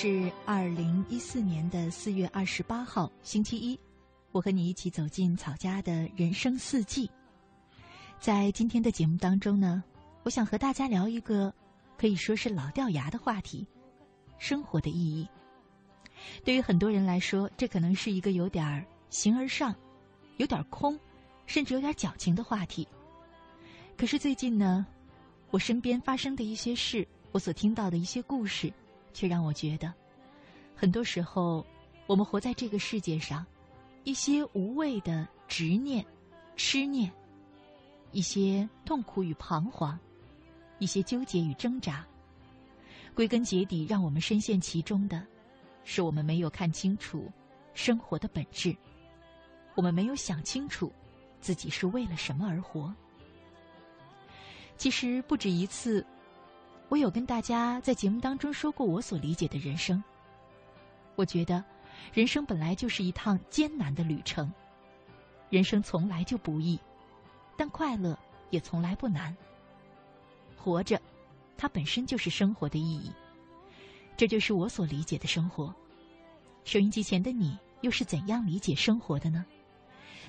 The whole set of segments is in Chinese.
是二零一四年的四月二十八号，星期一。我和你一起走进草家的人生四季。在今天的节目当中呢，我想和大家聊一个可以说是老掉牙的话题——生活的意义。对于很多人来说，这可能是一个有点儿形而上、有点空，甚至有点矫情的话题。可是最近呢，我身边发生的一些事，我所听到的一些故事，却让我觉得，很多时候我们活在这个世界上，一些无谓的执念、痴念。一些痛苦与彷徨，一些纠结与挣扎，归根结底，让我们深陷其中的，是我们没有看清楚生活的本质，我们没有想清楚自己是为了什么而活。其实不止一次，我有跟大家在节目当中说过我所理解的人生。我觉得，人生本来就是一趟艰难的旅程，人生从来就不易。但快乐也从来不难。活着，它本身就是生活的意义。这就是我所理解的生活。收音机前的你又是怎样理解生活的呢？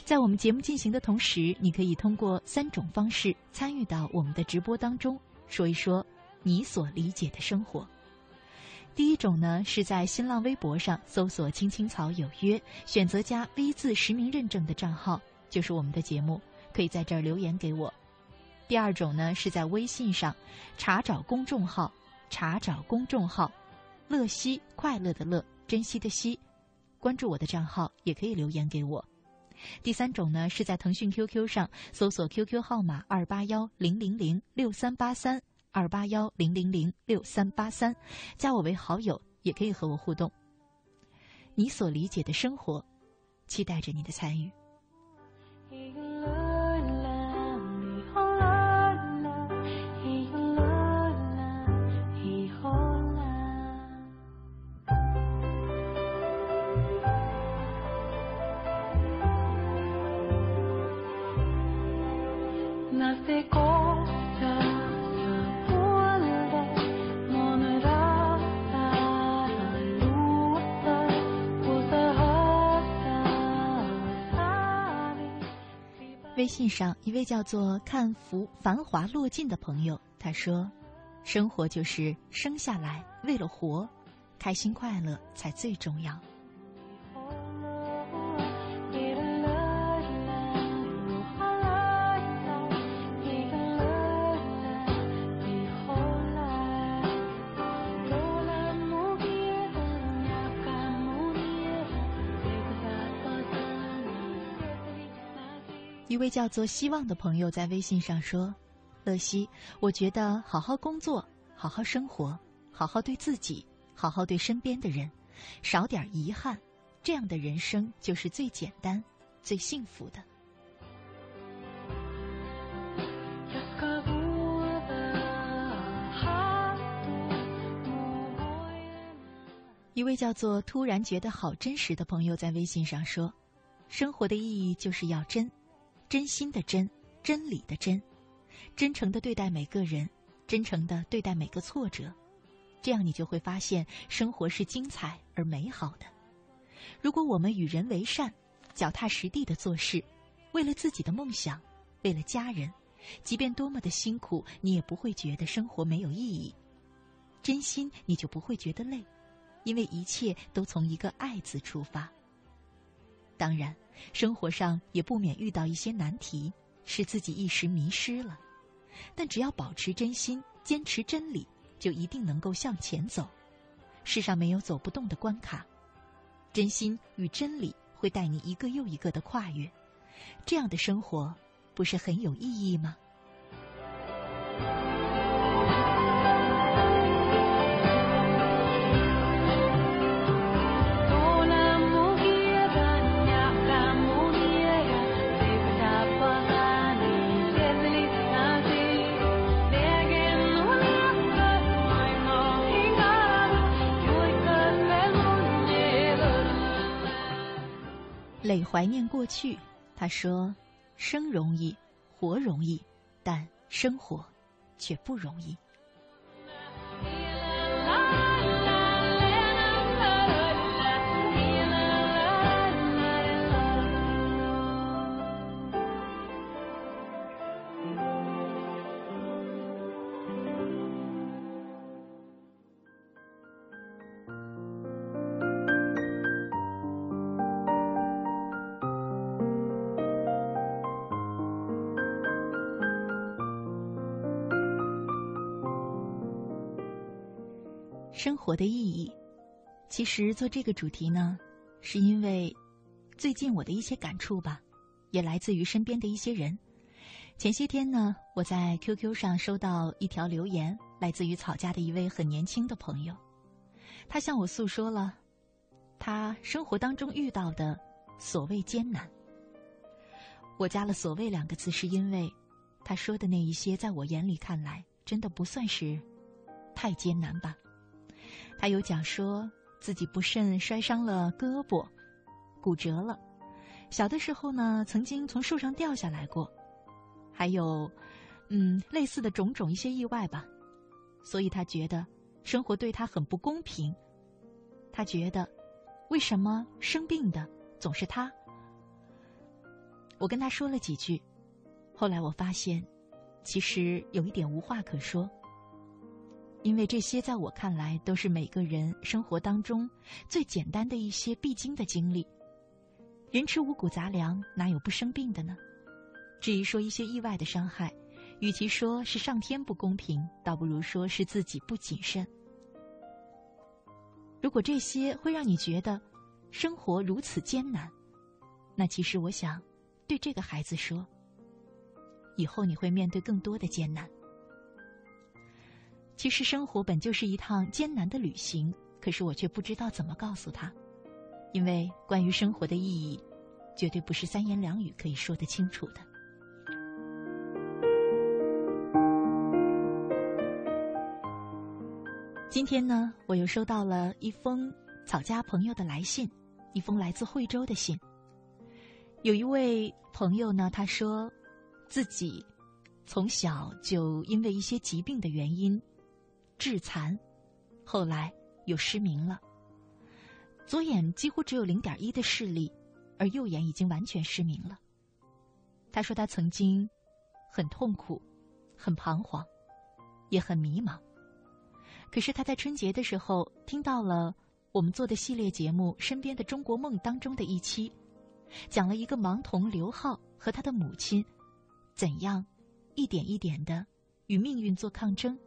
在我们节目进行的同时，你可以通过三种方式参与到我们的直播当中，说一说你所理解的生活。第一种呢，是在新浪微博上搜索“青青草有约”，选择加 V 字实名认证的账号，就是我们的节目。可以在这儿留言给我。第二种呢，是在微信上查找公众号，查找公众号“乐西快乐的乐，珍惜的惜”，关注我的账号也可以留言给我。第三种呢，是在腾讯 QQ 上搜索 QQ 号码二八幺零零零六三八三二八幺零零零六三八三，加我为好友，也可以和我互动。你所理解的生活，期待着你的参与。微信上一位叫做“看福繁华落尽”的朋友，他说：“生活就是生下来为了活，开心快乐才最重要。”一位叫做希望的朋友在微信上说：“乐西，我觉得好好工作，好好生活，好好对自己，好好对身边的人，少点遗憾，这样的人生就是最简单、最幸福的。一位叫做“突然觉得好真实”的朋友在微信上说：“生活的意义就是要真，真心的真，真理的真，真诚的对待每个人，真诚的对待每个挫折，这样你就会发现生活是精彩而美好的。如果我们与人为善，脚踏实地的做事，为了自己的梦想，为了家人，即便多么的辛苦，你也不会觉得生活没有意义。真心，你就不会觉得累。”因为一切都从一个“爱”字出发。当然，生活上也不免遇到一些难题，使自己一时迷失了。但只要保持真心，坚持真理，就一定能够向前走。世上没有走不动的关卡，真心与真理会带你一个又一个的跨越。这样的生活，不是很有意义吗？累怀念过去，他说：“生容易，活容易，但生活却不容易。”活的意义，其实做这个主题呢，是因为最近我的一些感触吧，也来自于身边的一些人。前些天呢，我在 QQ 上收到一条留言，来自于草家的一位很年轻的朋友，他向我诉说了他生活当中遇到的所谓艰难。我加了“所谓”两个字，是因为他说的那一些，在我眼里看来，真的不算是太艰难吧。他有讲说自己不慎摔伤了胳膊，骨折了。小的时候呢，曾经从树上掉下来过，还有，嗯，类似的种种一些意外吧。所以他觉得生活对他很不公平。他觉得，为什么生病的总是他？我跟他说了几句，后来我发现，其实有一点无话可说。因为这些在我看来都是每个人生活当中最简单的一些必经的经历。人吃五谷杂粮，哪有不生病的呢？至于说一些意外的伤害，与其说是上天不公平，倒不如说是自己不谨慎。如果这些会让你觉得生活如此艰难，那其实我想对这个孩子说：以后你会面对更多的艰难。其实生活本就是一趟艰难的旅行，可是我却不知道怎么告诉他，因为关于生活的意义，绝对不是三言两语可以说得清楚的。今天呢，我又收到了一封草家朋友的来信，一封来自惠州的信。有一位朋友呢，他说，自己从小就因为一些疾病的原因。致残，后来又失明了。左眼几乎只有零点一的视力，而右眼已经完全失明了。他说他曾经很痛苦，很彷徨，也很迷茫。可是他在春节的时候听到了我们做的系列节目《身边的中国梦》当中的一期，讲了一个盲童刘浩和他的母亲怎样一点一点的与命运做抗争。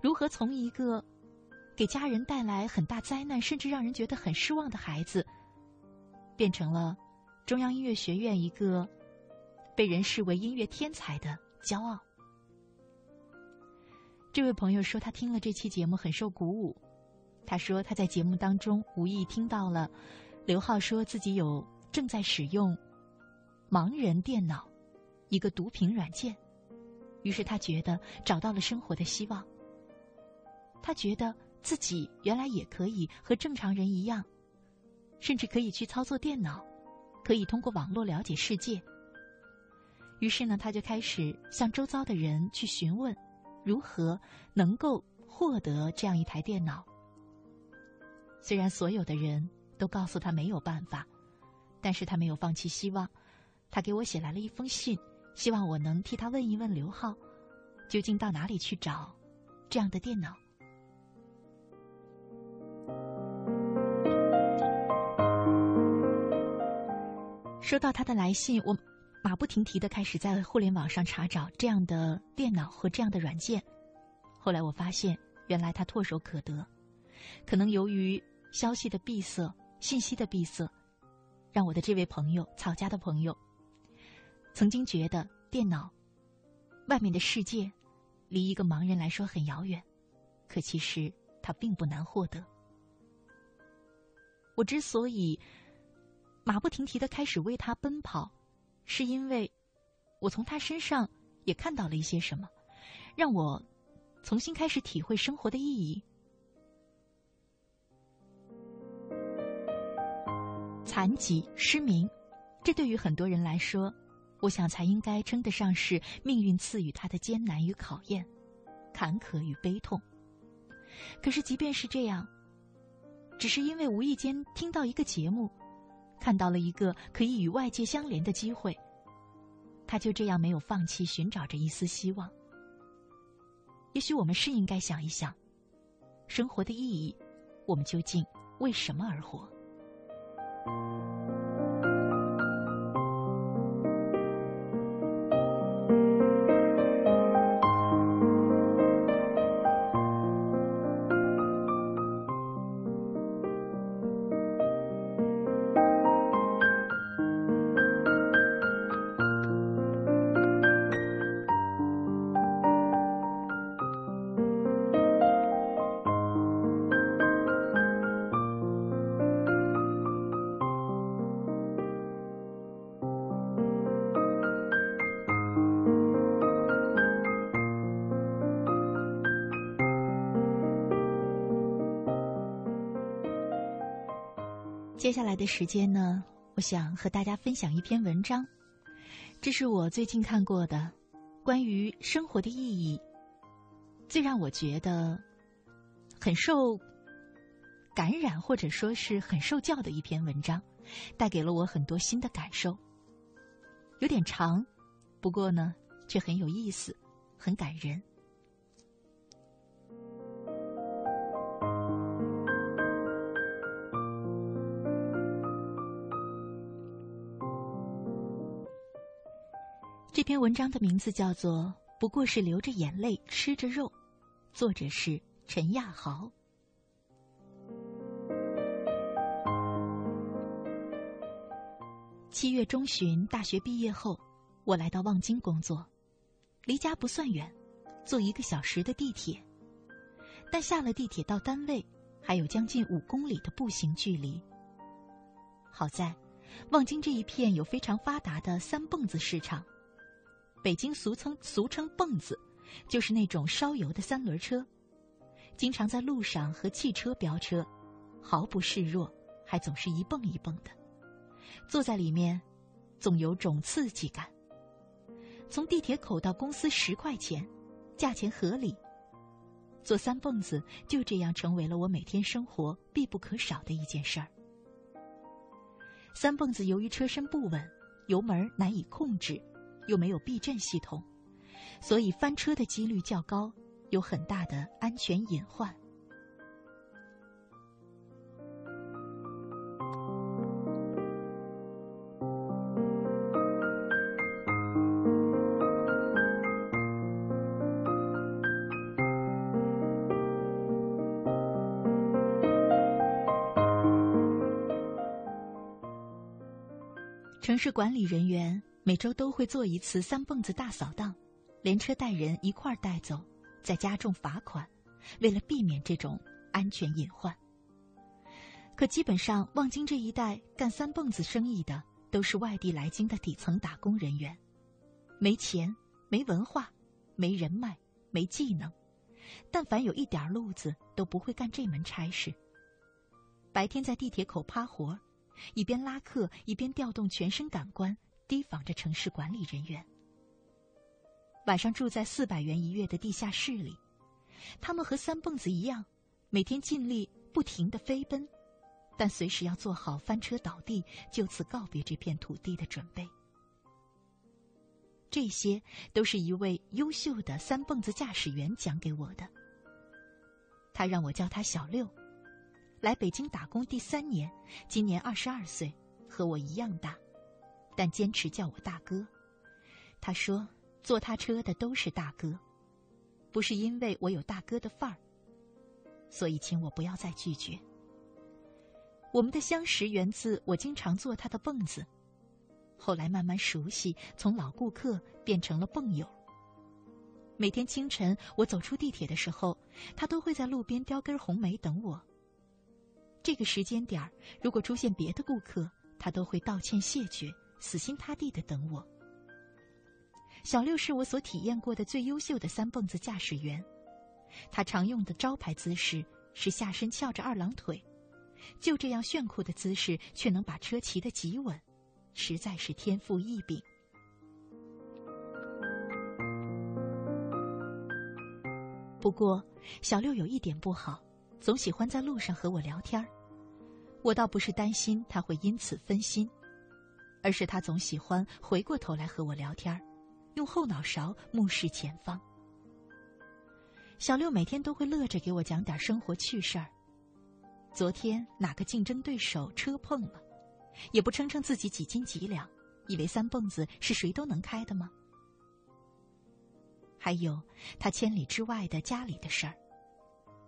如何从一个给家人带来很大灾难，甚至让人觉得很失望的孩子，变成了中央音乐学院一个被人视为音乐天才的骄傲？这位朋友说，他听了这期节目很受鼓舞，他说他在节目当中无意听到了刘浩说自己有正在使用盲人电脑一个读屏软件，于是他觉得找到了生活的希望。他觉得自己原来也可以和正常人一样，甚至可以去操作电脑，可以通过网络了解世界。于是呢，他就开始向周遭的人去询问，如何能够获得这样一台电脑。虽然所有的人都告诉他没有办法，但是他没有放弃希望。他给我写来了一封信，希望我能替他问一问刘浩，究竟到哪里去找这样的电脑。收到他的来信，我。马不停蹄的开始在互联网上查找这样的电脑和这样的软件，后来我发现，原来他唾手可得。可能由于消息的闭塞、信息的闭塞，让我的这位朋友、草家的朋友，曾经觉得电脑外面的世界离一个盲人来说很遥远，可其实它并不难获得。我之所以马不停蹄的开始为他奔跑。是因为，我从他身上也看到了一些什么，让我重新开始体会生活的意义。残疾、失明，这对于很多人来说，我想才应该称得上是命运赐予他的艰难与考验、坎坷与悲痛。可是，即便是这样，只是因为无意间听到一个节目。看到了一个可以与外界相连的机会，他就这样没有放弃，寻找着一丝希望。也许我们是应该想一想，生活的意义，我们究竟为什么而活？的时间呢，我想和大家分享一篇文章，这是我最近看过的关于生活的意义，最让我觉得很受感染或者说是很受教的一篇文章，带给了我很多新的感受。有点长，不过呢，却很有意思，很感人。这篇文章的名字叫做《不过是流着眼泪吃着肉》，作者是陈亚豪。七月中旬，大学毕业后，我来到望京工作，离家不算远，坐一个小时的地铁。但下了地铁到单位，还有将近五公里的步行距离。好在，望京这一片有非常发达的三蹦子市场。北京俗称俗称“蹦子”，就是那种烧油的三轮车，经常在路上和汽车飙车，毫不示弱，还总是一蹦一蹦的。坐在里面，总有种刺激感。从地铁口到公司十块钱，价钱合理。坐三蹦子就这样成为了我每天生活必不可少的一件事儿。三蹦子由于车身不稳，油门难以控制。又没有避震系统，所以翻车的几率较高，有很大的安全隐患。城市管理人员。每周都会做一次三蹦子大扫荡，连车带人一块带走，再加重罚款，为了避免这种安全隐患。可基本上，望京这一带干三蹦子生意的都是外地来京的底层打工人员，没钱、没文化、没人脉、没技能，但凡有一点路子，都不会干这门差事。白天在地铁口趴活，一边拉客一边调动全身感官，提防着城市管理人员。晚上住在四百元一月的地下室里，他们和三蹦子一样，每天尽力不停的飞奔。但随时要做好翻车倒地、就此告别这片土地的准备。这些都是一位优秀的三蹦子驾驶员讲给我的。他让我叫他小六，来北京打工第三年，今年二十二岁，和我一样大，但坚持叫我大哥。他说，坐他车的都是大哥，不是因为我有大哥的范儿，所以请我不要再拒绝。我们的相识源自我经常坐他的蹦子，后来慢慢熟悉，从老顾客变成了蹦友。每天清晨我走出地铁的时候，他都会在路边叼根红梅等我。这个时间点儿，如果出现别的顾客，他都会道歉谢绝，死心塌地的等我。小六是我所体验过的最优秀的三蹦子驾驶员，他常用的招牌姿势是下身翘着二郎腿。就这样炫酷的姿势，却能把车骑得极稳，实在是天赋异禀。不过，小六有一点不好，总喜欢在路上和我聊天我倒不是担心他会因此分心，而是他总喜欢回过头来和我聊天用后脑勺目视前方。小六每天都会乐着给我讲点生活趣事儿。昨天哪个竞争对手车碰了，也不称称自己几斤几两，以为三蹦子是谁都能开的吗？还有他千里之外的家里的事儿，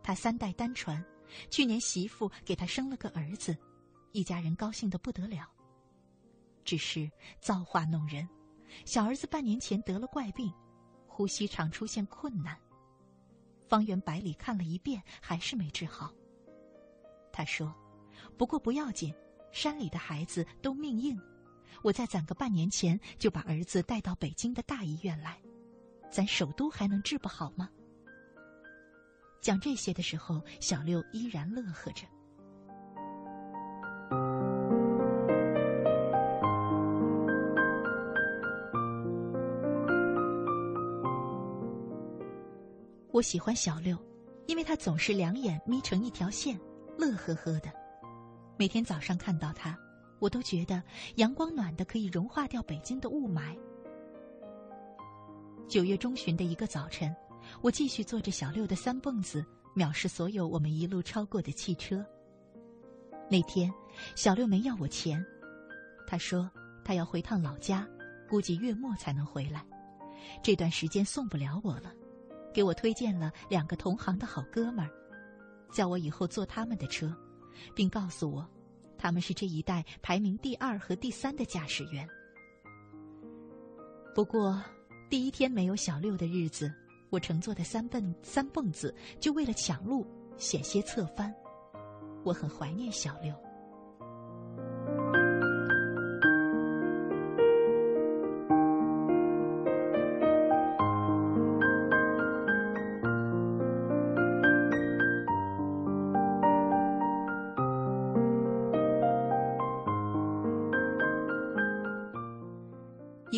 他三代单传，去年媳妇给他生了个儿子，一家人高兴的不得了。只是造化弄人，小儿子半年前得了怪病，呼吸常出现困难，方圆百里看了一遍，还是没治好。他说：“不过不要紧，山里的孩子都命硬，我再攒个半年钱，就把儿子带到北京的大医院来。咱首都还能治不好吗？”讲这些的时候，小六依然乐呵着。我喜欢小六，因为他总是两眼眯成一条线。乐呵呵的，每天早上看到他，我都觉得阳光暖的可以融化掉北京的雾霾。九月中旬的一个早晨，我继续坐着小六的三蹦子，藐视所有我们一路超过的汽车。那天，小六没要我钱，他说他要回趟老家，估计月末才能回来，这段时间送不了我了，给我推荐了两个同行的好哥们儿。叫我以后坐他们的车，并告诉我，他们是这一代排名第二和第三的驾驶员。不过，第一天没有小六的日子，我乘坐的三蹦三蹦子就为了抢路险些侧翻，我很怀念小六。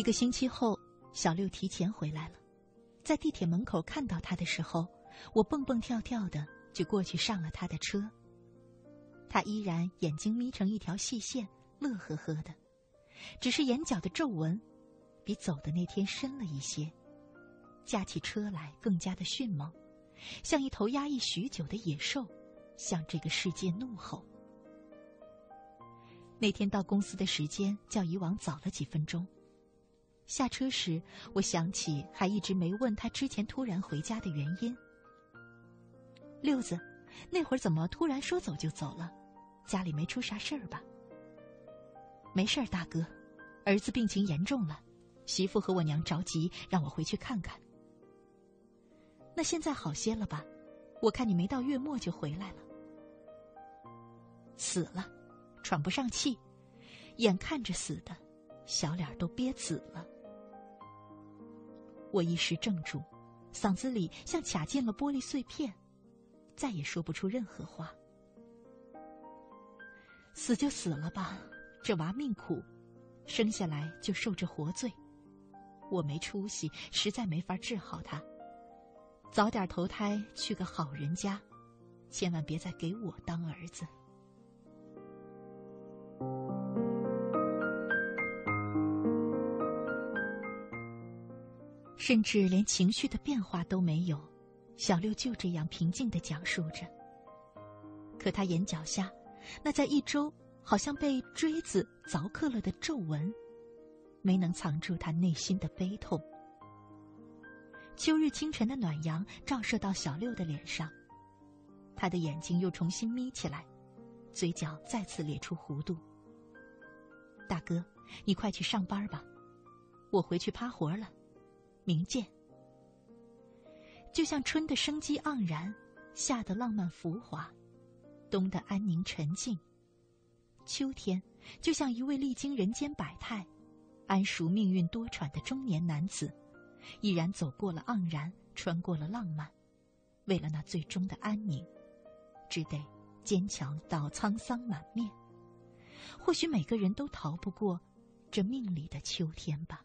一个星期后，小六提前回来了，在地铁门口看到他的时候，我蹦蹦跳跳的就过去上了他的车。他依然眼睛眯成一条细线，乐呵呵的，只是眼角的皱纹比走的那天深了一些，驾起车来更加的迅猛，像一头压抑许久的野兽，向这个世界怒吼。那天到公司的时间较以往早了几分钟。下车时，我想起还一直没问他之前突然回家的原因。六子，那会儿怎么突然说走就走了？家里没出啥事儿吧？没事儿，大哥，儿子病情严重了，媳妇和我娘着急让我回去看看。那现在好些了吧？我看你没到月末就回来了，死了，喘不上气，眼看着死的，小脸都憋紫了。我一时怔住，嗓子里像卡进了玻璃碎片，再也说不出任何话。死就死了吧，这娃命苦，生下来就受着活罪。我没出息，实在没法治好他。早点投胎去个好人家，千万别再给我当儿子。甚至连情绪的变化都没有，小六就这样平静的讲述着。可他眼角下，那在一周好像被锥子凿刻了的皱纹。没能藏住他内心的悲痛。秋日清晨的暖阳照射到小六的脸上，他的眼睛又重新眯起来，嘴角再次咧出弧度。大哥，你快去上班吧，我回去趴活了，明见。就像春的生机盎然，夏的浪漫浮华，冬的安宁沉静，秋天就像一位历经人间百态。谙熟命运多舛的中年男子，毅然走过了盎然，穿过了浪漫，为了那最终的安宁，只得坚强到沧桑满面。或许每个人都逃不过这命里的秋天吧。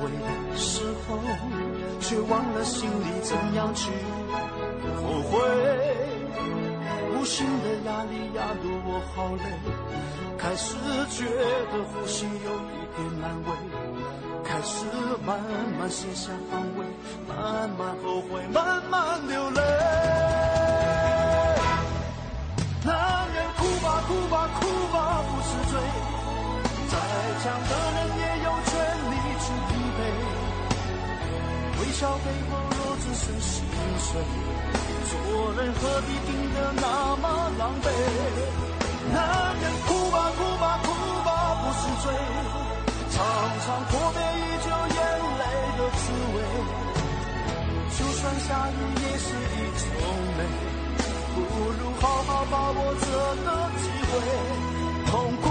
明明后悔的时候，却忘了心里怎样去后悔。无形的压力压得我好累，开始觉得呼吸有一点难为，开始慢慢卸下防卫，慢慢后悔，慢慢流泪。男人哭吧哭吧哭吧不是罪。再强的笑背后若只是心碎，做人何必拼得那么狼狈？男人哭吧哭吧哭吧不是罪，尝尝阔别已久眼泪的滋味，就算下雨也是一种美，不如好好把握这个机会，痛哭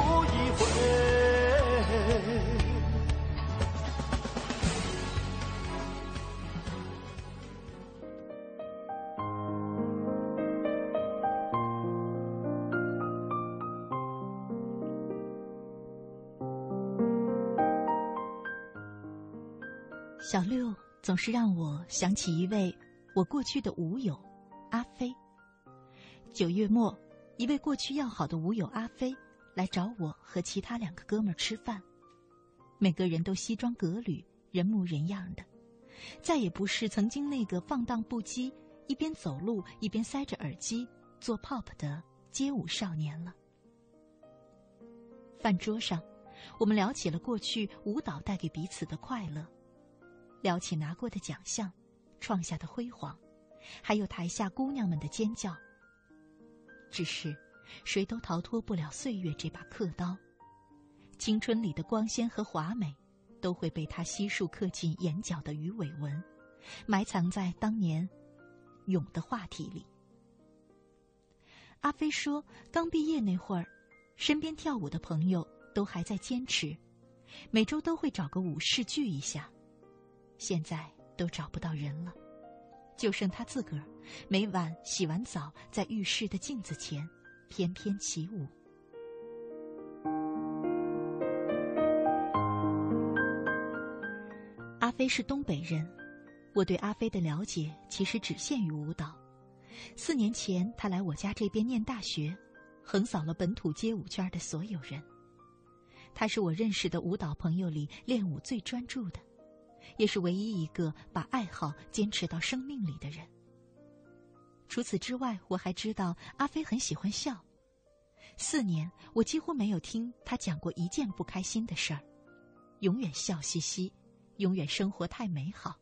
小六总是让我想起一位我过去的舞友，阿飞。九月末，一位过去要好的舞友阿飞来找我和其他两个哥们儿吃饭，每个人都西装革履、人模人样的，再也不是曾经那个放荡不羁、一边走路一边塞着耳机做 pop 的街舞少年了。饭桌上，我们聊起了过去舞蹈带给彼此的快乐。聊起拿过的奖项，创下的辉煌，还有台下姑娘们的尖叫。只是，谁都逃脱不了岁月这把刻刀，青春里的光鲜和华美，都会被他悉数刻进眼角的鱼尾纹，埋藏在当年勇的话题里。阿飞说，刚毕业那会儿，身边跳舞的朋友都还在坚持，每周都会找个舞室聚一下。现在都找不到人了，就剩他自个儿，每晚洗完澡，在浴室的镜子前翩翩起舞。阿飞是东北人，我对阿飞的了解其实只限于舞蹈。四年前，他来我家这边念大学，横扫了本土街舞圈的所有人。他是我认识的舞蹈朋友里练舞最专注的，也是唯一一个把爱好坚持到生命里的人。除此之外，我还知道阿飞很喜欢笑。四年，我几乎没有听他讲过一件不开心的事儿，永远笑嘻嘻，永远生活太美好。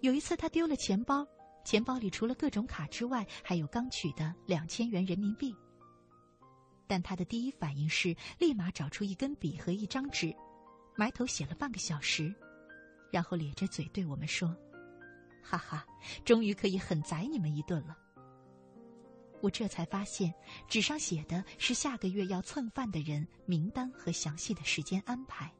有一次，他丢了钱包，钱包里除了各种卡之外，还有刚取的两千元人民币。但他的第一反应是立马找出一根笔和一张纸，埋头写了半个小时，然后咧着嘴对我们说：“哈哈，终于可以狠宰你们一顿了。”我这才发现，纸上写的是下个月要蹭饭的人名单和详细的时间安排。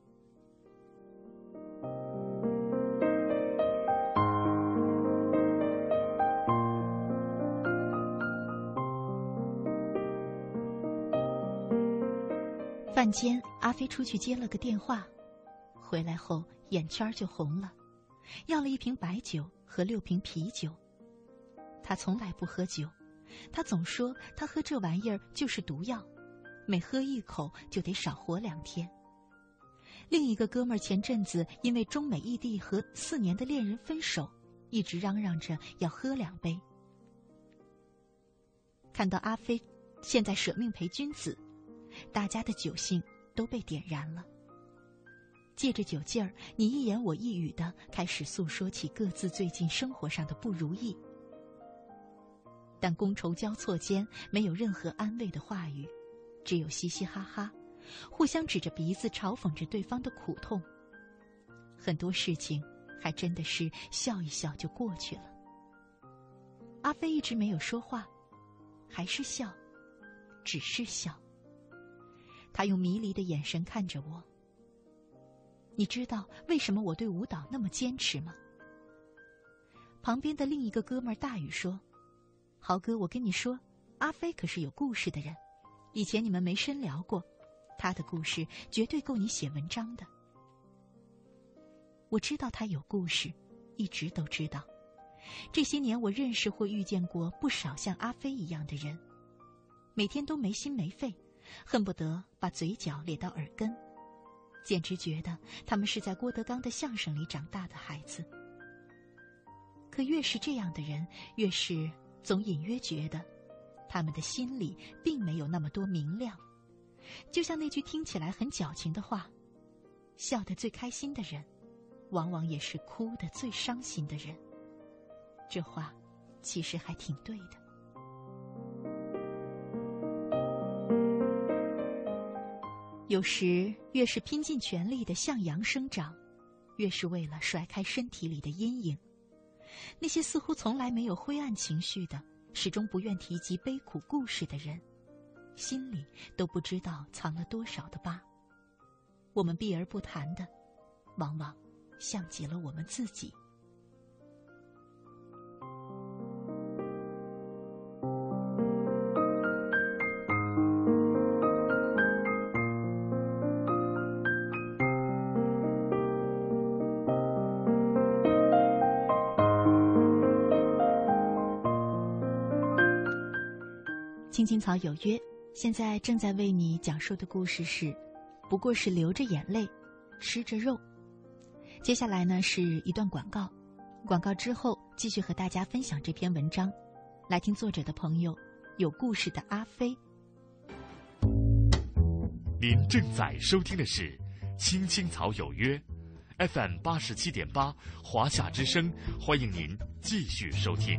饭间，阿飞出去接了个电话，回来后眼圈就红了，要了一瓶白酒和六瓶啤酒。他从来不喝酒，他总说他喝这玩意儿就是毒药，每喝一口就得少活两天。另一个哥们儿前阵子因为中美异地和四年的恋人分手，一直嚷嚷着要喝两杯。看到阿飞现在舍命陪君子。大家的酒兴都被点燃了。借着酒劲儿，你一言我一语的开始诉说起各自最近生活上的不如意。但觥筹交错间，没有任何安慰的话语，只有嘻嘻哈哈，互相指着鼻子嘲讽着对方的苦痛。很多事情还真的是笑一笑就过去了。阿飞一直没有说话，还是笑，只是笑。他用迷离的眼神看着我。你知道为什么我对舞蹈那么坚持吗？旁边的另一个哥们儿大宇说：“豪哥，我跟你说，阿飞可是有故事的人，以前你们没深聊过，他的故事绝对够你写文章的。”我知道他有故事，一直都知道。这些年，我认识或遇见过不少像阿飞一样的人，每天都没心没肺。恨不得把嘴角咧到耳根，简直觉得他们是在郭德纲的相声里长大的孩子。可越是这样的人，越是总隐约觉得，他们的心里并没有那么多明亮。就像那句听起来很矫情的话：“笑得最开心的人，往往也是哭得最伤心的人。”这话，其实还挺对的。有时越是拼尽全力的向阳生长，越是为了甩开身体里的阴影。那些似乎从来没有灰暗情绪的、始终不愿提及悲苦故事的人，心里都不知道藏了多少的疤。我们避而不谈的，往往像极了我们自己。青青草有约，现在正在为你讲述的故事是，不过是流着眼泪，吃着肉。接下来呢是一段广告，广告之后继续和大家分享这篇文章。来听作者的朋友，有故事的阿飞。您正在收听的是《青青草有约》，FM 八十七点八，华夏之声，欢迎您继续收听。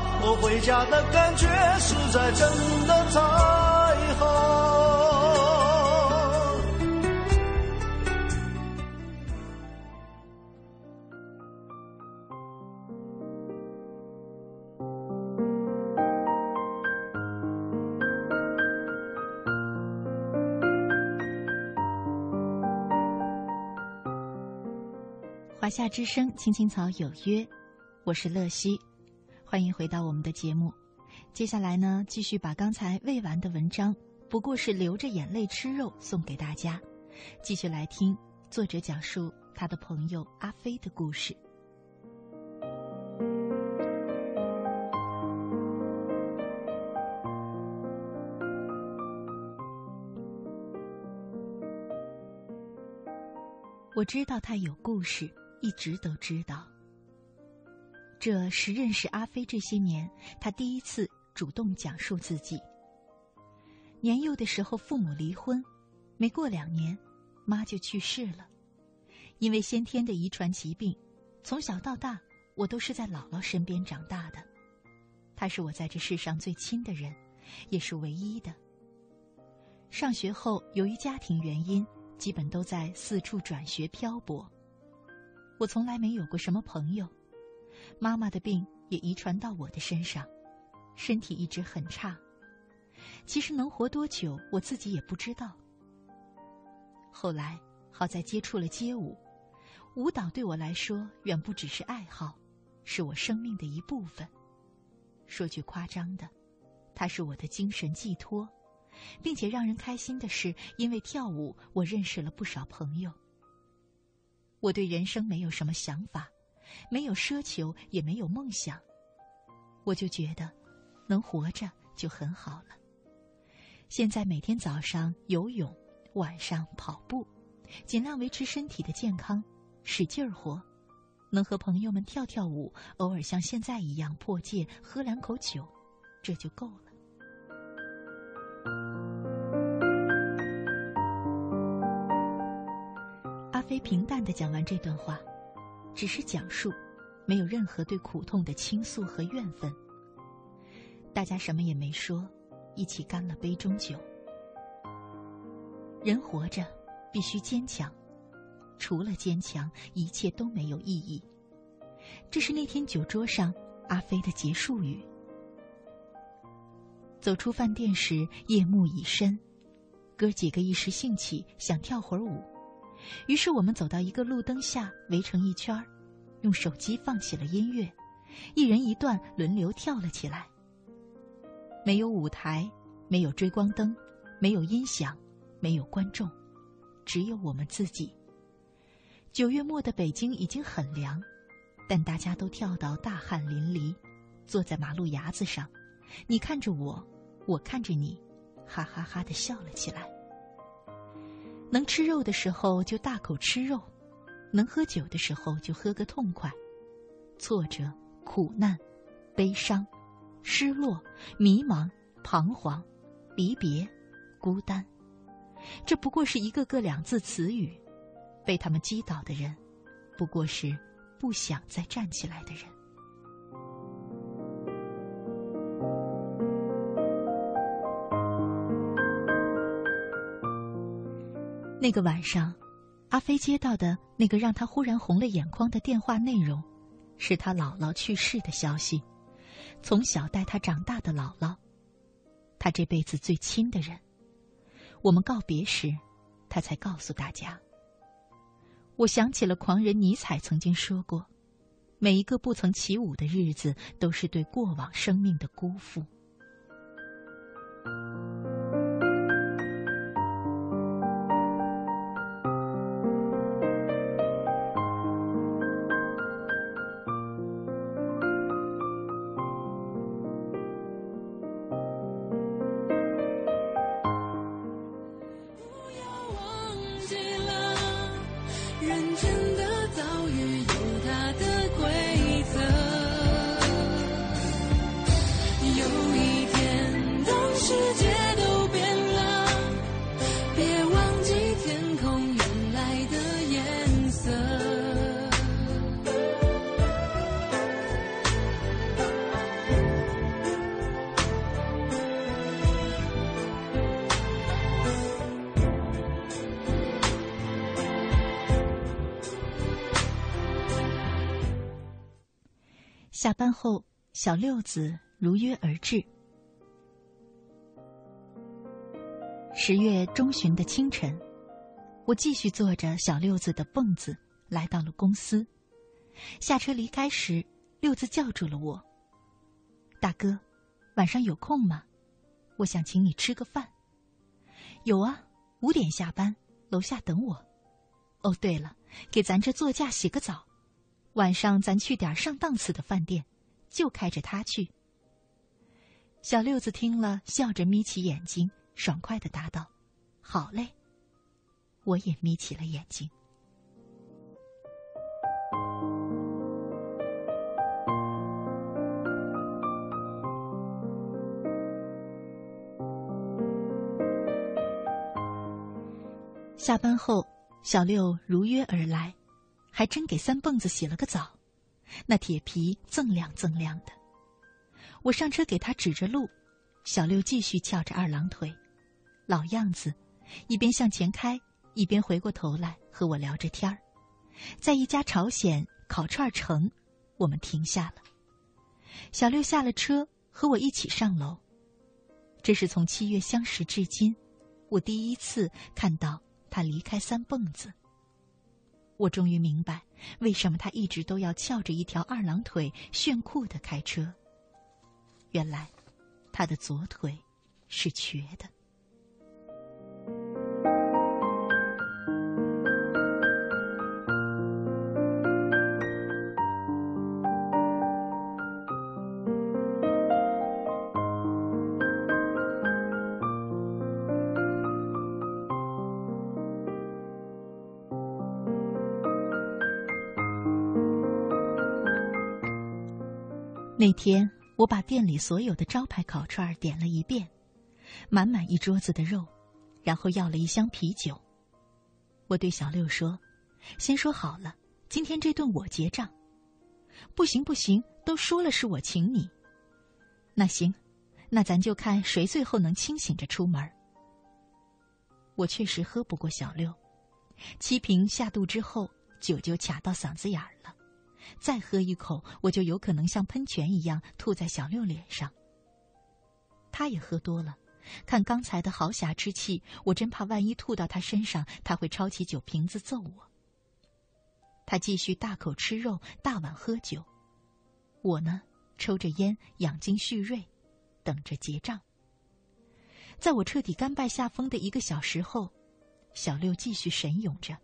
我回家的感觉实在真的太好。华夏之声《青青草有约》，我是乐西，欢迎回到我们的节目。接下来呢，继续把刚才未完的文章，不过是流着眼泪吃肉，送给大家。继续来听作者讲述他的朋友阿飞的故事。我知道他有故事。一直都知道，这是认识阿飞这些年，他第一次主动讲述自己。年幼的时候，父母离婚，没过两年，妈就去世了。因为先天的遗传疾病，从小到大，我都是在姥姥身边长大的。她是我在这世上最亲的人，也是唯一的。上学后，由于家庭原因，基本都在四处转学漂泊。我从来没有过什么朋友，妈妈的病也遗传到我的身上，身体一直很差。其实能活多久，我自己也不知道。后来好在接触了街舞，舞蹈对我来说远不只是爱好，是我生命的一部分。说句夸张的，它是我的精神寄托，并且让人开心的是，因为跳舞，我认识了不少朋友。我对人生没有什么想法，没有奢求，也没有梦想。我就觉得，能活着就很好了。现在每天早上游泳，晚上跑步，尽量维持身体的健康，使劲儿活。能和朋友们跳跳舞，偶尔像现在一样破戒，喝两口酒，这就够了。阿飞平淡的讲完这段话，只是讲述，没有任何对苦痛的倾诉和怨愤。大家什么也没说，一起干了杯中酒。人活着必须坚强，除了坚强，一切都没有意义。这是那天酒桌上阿飞的结束语。走出饭店时，夜幕已深，哥几个一时兴起，想跳会儿舞。于是我们走到一个路灯下，围成一圈儿，用手机放起了音乐，一人一段，轮流跳了起来。没有舞台，没有追光灯，没有音响，没有观众，只有我们自己。九月末的北京已经很凉，但大家都跳到大汗淋漓，坐在马路牙子上，你看着我，我看着你，哈哈哈的笑了起来。能吃肉的时候就大口吃肉，能喝酒的时候就喝个痛快。挫折、苦难、悲伤、失落、迷茫、彷徨、离别、孤单，这不过是一个个两字词语。被他们击倒的人，不过是不想再站起来的人。那个晚上，阿飞接到的那个让他忽然红了眼眶的电话内容，是他姥姥去世的消息。从小带他长大的姥姥，他这辈子最亲的人。我们告别时，他才告诉大家。我想起了狂人尼采曾经说过：“每一个不曾起舞的日子，都是对过往生命的辜负。”小六子如约而至。十月中旬的清晨，我继续坐着小六子的蹦子来到了公司。下车离开时，六子叫住了我：“大哥，晚上有空吗？我想请你吃个饭。”“有啊，五点下班，楼下等我。”“哦，对了，给咱这座驾洗个澡。”晚上咱去点上档次的饭店，就开着它去。小六子听了，笑着眯起眼睛，爽快的答道：“好嘞。”我也眯起了眼睛。下班后，小六如约而来。还真给三蹦子洗了个澡，那铁皮锃亮锃亮的。我上车给他指着路，小六继续翘着二郎腿，老样子，一边向前开，一边回过头来和我聊着天儿。在一家朝鲜烤串城，我们停下了。小六下了车，和我一起上楼。这是从七月相识至今，我第一次看到他离开三蹦子。我终于明白，为什么他一直都要翘着一条二郎腿炫酷的开车。原来，他的左腿是瘸的。那天，我把店里所有的招牌烤串点了一遍，满满一桌子的肉，然后要了一箱啤酒。我对小六说：“先说好了，今天这顿我结账。”“不行不行，都说了是我请你。”“那行，那咱就看谁最后能清醒着出门。”我确实喝不过小六，七瓶下肚之后，酒就卡到嗓子眼儿了。再喝一口，我就有可能像喷泉一样吐在小六脸上。他也喝多了，看刚才的豪侠之气，我真怕万一吐到他身上，他会抄起酒瓶子揍我。他继续大口吃肉，大碗喝酒，我呢，抽着烟养精蓄锐，等着结账。在我彻底甘拜下风的一个小时后，小六继续神勇着。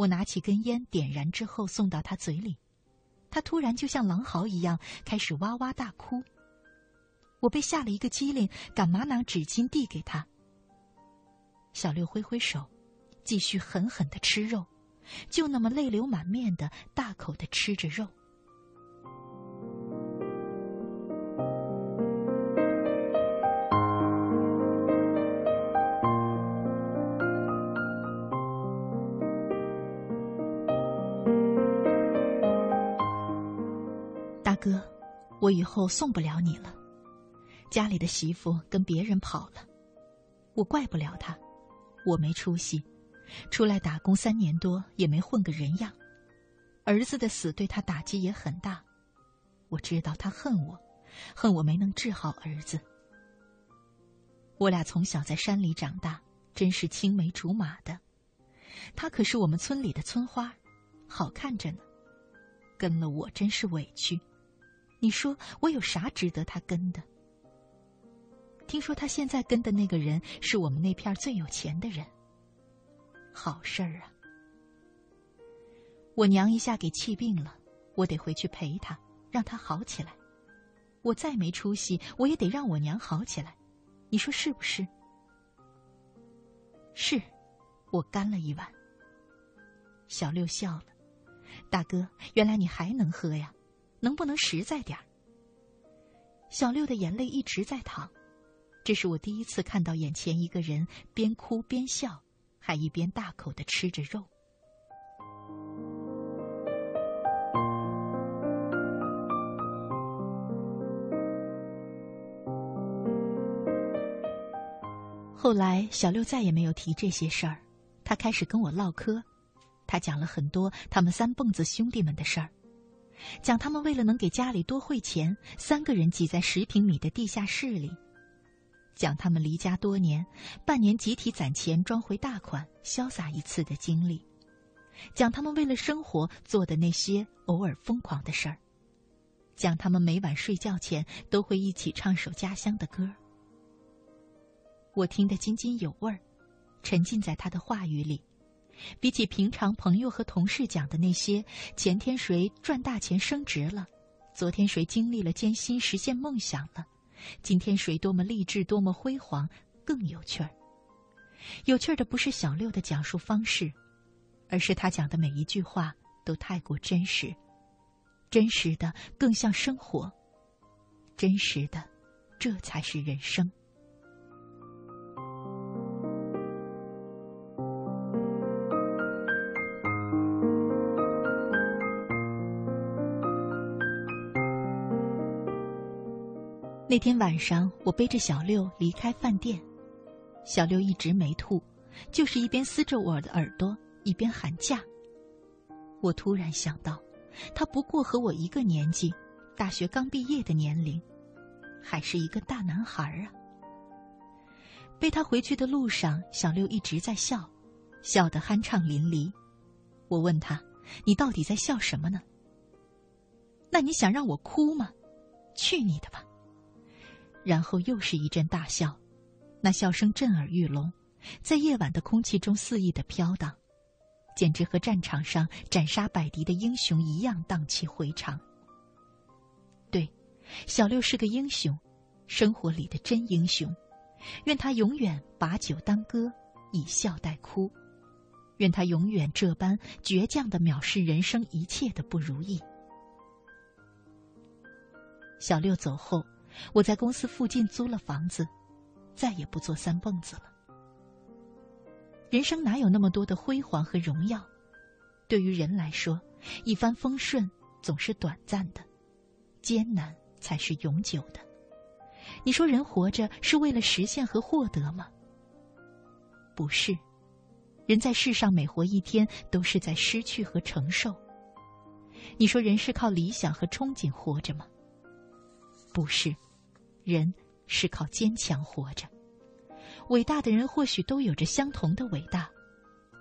我拿起根烟，点燃之后送到他嘴里，他突然就像狼嚎一样开始哇哇大哭。我被吓了一个激灵，赶忙拿纸巾递给他。小六挥挥手，继续狠狠的吃肉，就那么泪流满面的大口的吃着肉。我以后送不了你了，家里的媳妇跟别人跑了，我怪不了他，我没出息，出来打工三年多也没混个人样。儿子的死对他打击也很大，我知道他恨我，恨我没能治好儿子。我俩从小在山里长大，真是青梅竹马的。他可是我们村里的村花，好看着呢。跟了我真是委屈，你说我有啥值得他跟的？听说他现在跟的那个人是我们那片最有钱的人。好事儿啊！我娘一下给气病了，我得回去陪她，让她好起来。我再没出息，我也得让我娘好起来。你说是不是？是，我干了一碗。小六笑了。大哥，原来你还能喝呀？能不能实在点儿？小六的眼泪一直在淌，这是我第一次看到眼前一个人边哭边笑，还一边大口的吃着肉。后来，小六再也没有提这些事儿，他开始跟我唠嗑。他讲了很多他们三蹦子兄弟们的事儿，讲他们为了能给家里多汇钱，三个人挤在十平米的地下室里；讲他们离家多年，半年集体攒钱装回大款，潇洒一次的经历；讲他们为了生活做的那些偶尔疯狂的事儿；讲他们每晚睡觉前都会一起唱首家乡的歌。我听得津津有味儿，沉浸在他的话语里。比起平常朋友和同事讲的那些前天谁赚大钱升职了，昨天谁经历了艰辛实现梦想了，今天谁多么励志多么辉煌，更有趣儿。有趣的不是小六的讲述方式，而是他讲的每一句话都太过真实，真实的更像生活，真实的，这才是人生。那天晚上，我背着小六离开饭店，小六一直没吐，就是一边撕着我的耳朵，一边喊价。我突然想到，他不过和我一个年纪，大学刚毕业的年龄，还是一个大男孩啊。背他回去的路上，小六一直在笑，笑得酣畅淋漓。我问他：“你到底在笑什么呢？”那你想让我哭吗？去你的吧！然后又是一阵大笑，那笑声震耳欲聋，在夜晚的空气中肆意的飘荡，简直和战场上斩杀百敌的英雄一样荡气回肠。对，小六是个英雄，生活里的真英雄。愿他永远把酒当歌，以笑代哭。愿他永远这般倔强的藐视人生一切的不如意。小六走后。我在公司附近租了房子，再也不做三蹦子了。人生哪有那么多的辉煌和荣耀？对于人来说，一帆风顺总是短暂的，艰难才是永久的。你说人活着是为了实现和获得吗？不是，人在世上每活一天都是在失去和承受。你说人是靠理想和憧憬活着吗？不是，人是靠坚强活着。伟大的人或许都有着相同的伟大，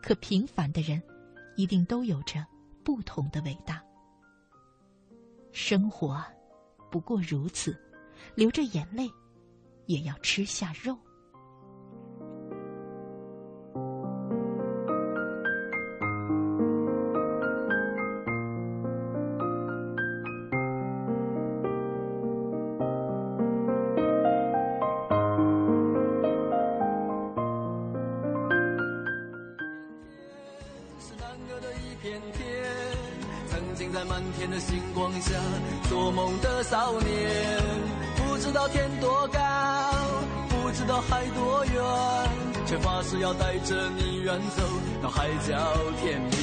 可平凡的人一定都有着不同的伟大。生活不过如此，流着眼泪也要吃下肉。要带着你远走到海角天边，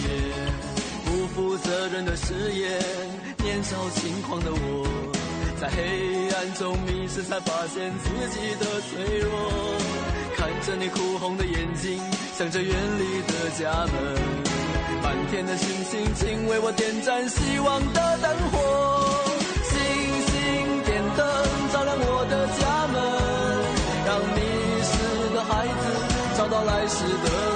不负责任的誓言，年少轻狂的我，在黑暗中迷失，才发现自己的脆弱。看着你哭红的眼睛，想着远离的家门，满天的星星，请为我点燃希望的灯火。子找到来时的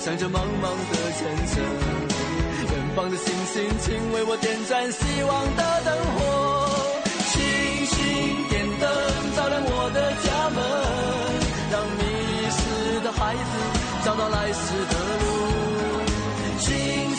向着茫茫的前程，远方的星星，请为我点燃希望的灯火。星星点灯，照亮我的家门，让迷失的孩子找到来时的路。星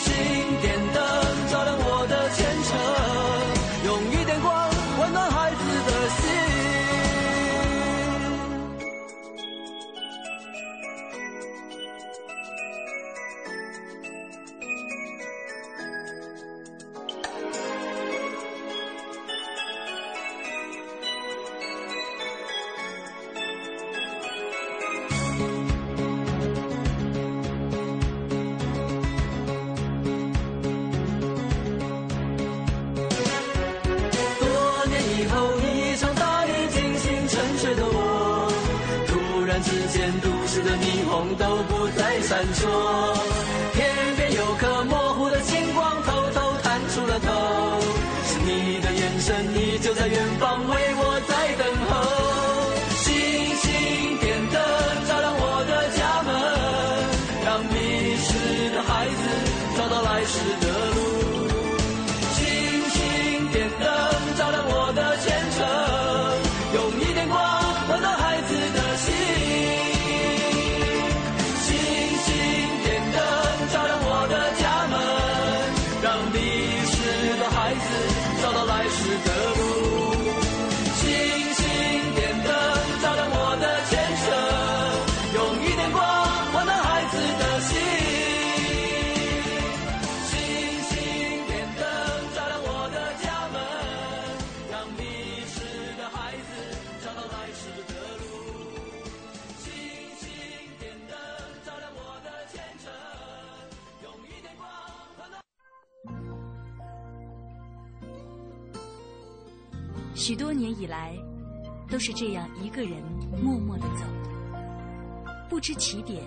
都是这样一个人默默的走，不知起点，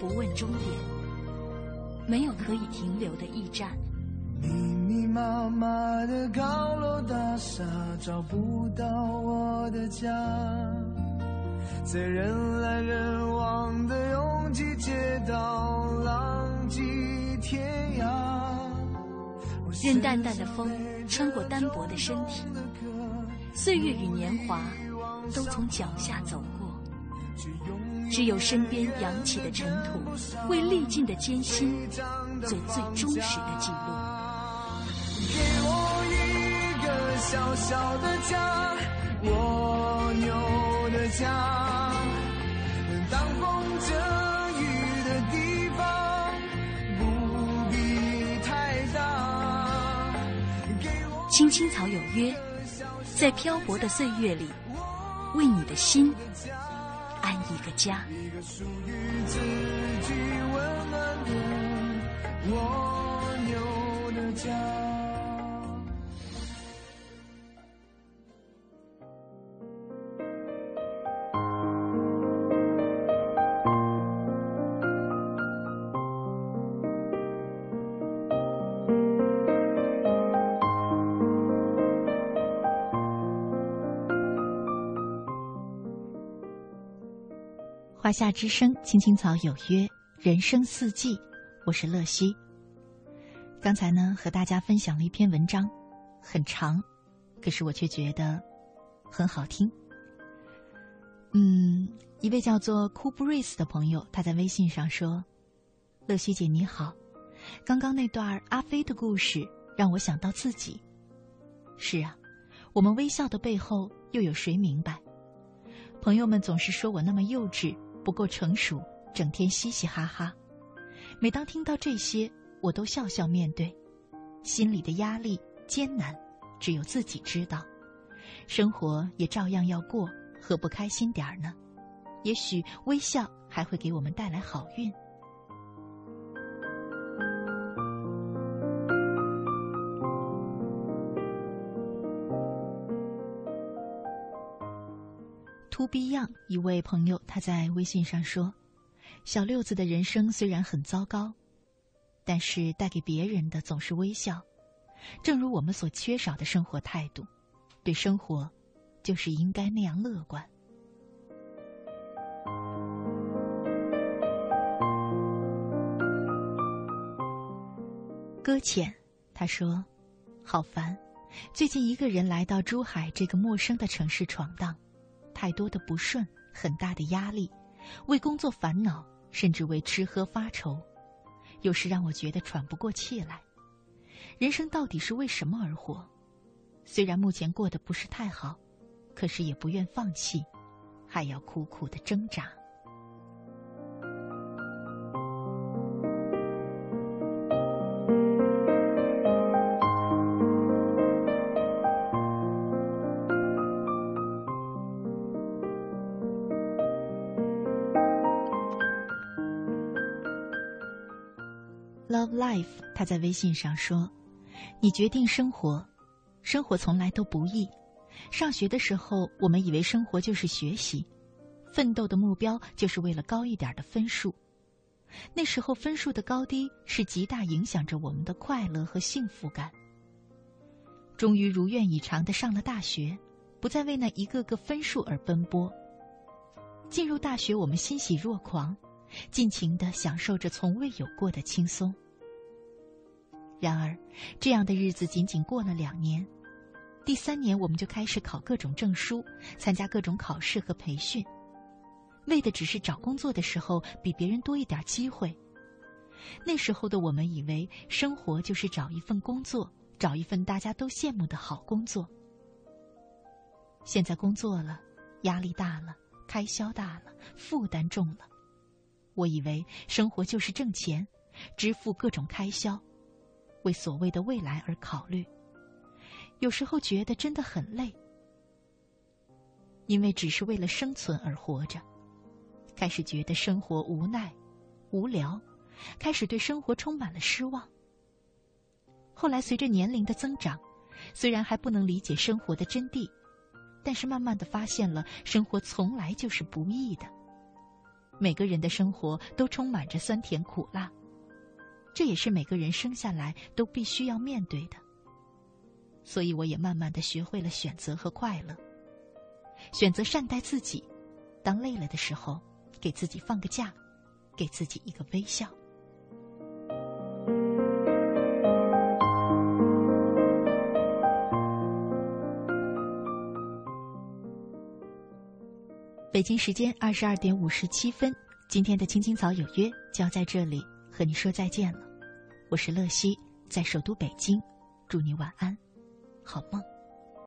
不问终点，没有可以停留的驿站。密密麻麻的高楼大厦找不到我的家，在人来人往的拥挤街道浪迹天涯。任淡淡的风穿过单薄的身体。岁月与年华都从脚下走过，只有身边扬起的尘土，为历尽的艰辛做最忠实的记录。给我一个小小的家，蜗牛的家，当风遮雨的地方不必太大。青青草有约。在漂泊的岁月里，为你的心安一个家。一个属于自己温暖的蜗牛的家。华夏之声，青青草有约，人生四季，我是乐西。刚才呢，和大家分享了一篇文章，很长，可是我却觉得很好听。嗯，一位叫做库布瑞斯的朋友，他在微信上说：“乐西姐你好，刚刚那段阿飞的故事让我想到自己。是啊，我们微笑的背后，又有谁明白？朋友们总是说我那么幼稚。”不够成熟，整天嘻嘻哈哈。每当听到这些，我都笑笑面对。心里的压力艰难，只有自己知道。生活也照样要过，何不开心点儿呢？也许微笑还会给我们带来好运。To Be Young，一位朋友他在微信上说：“小六子的人生虽然很糟糕，但是带给别人的总是微笑，正如我们所缺少的生活态度。对生活，就是应该那样乐观。”搁浅，他说：“好烦，最近一个人来到珠海这个陌生的城市闯荡。”太多的不顺，很大的压力，为工作烦恼，甚至为吃喝发愁，有时让我觉得喘不过气来。人生到底是为什么而活？虽然目前过得不是太好，可是也不愿放弃，还要苦苦的挣扎。他在微信上说：“你决定生活，生活从来都不易。上学的时候，我们以为生活就是学习，奋斗的目标就是为了高一点的分数。那时候分数的高低是极大影响着我们的快乐和幸福感。终于如愿以偿的上了大学，不再为那一个个分数而奔波。进入大学，我们欣喜若狂，尽情的享受着从未有过的轻松。”然而，这样的日子仅仅过了两年，第三年我们就开始考各种证书，参加各种考试和培训，为的只是找工作的时候比别人多一点机会。那时候的我们以为生活就是找一份工作，找一份大家都羡慕的好工作。现在工作了，压力大了，开销大了，负担重了。我以为生活就是挣钱，支付各种开销。为所谓的未来而考虑，有时候觉得真的很累，因为只是为了生存而活着，开始觉得生活无奈、无聊，开始对生活充满了失望。后来随着年龄的增长，虽然还不能理解生活的真谛，但是慢慢的发现了生活从来就是不易的，每个人的生活都充满着酸甜苦辣。这也是每个人生下来都必须要面对的，所以我也慢慢的学会了选择和快乐，选择善待自己，当累了的时候，给自己放个假，给自己一个微笑。北京时间二十二点五十七分，今天的青青草有约就要在这里和你说再见了。我是乐西，在首都北京，祝你晚安，好梦。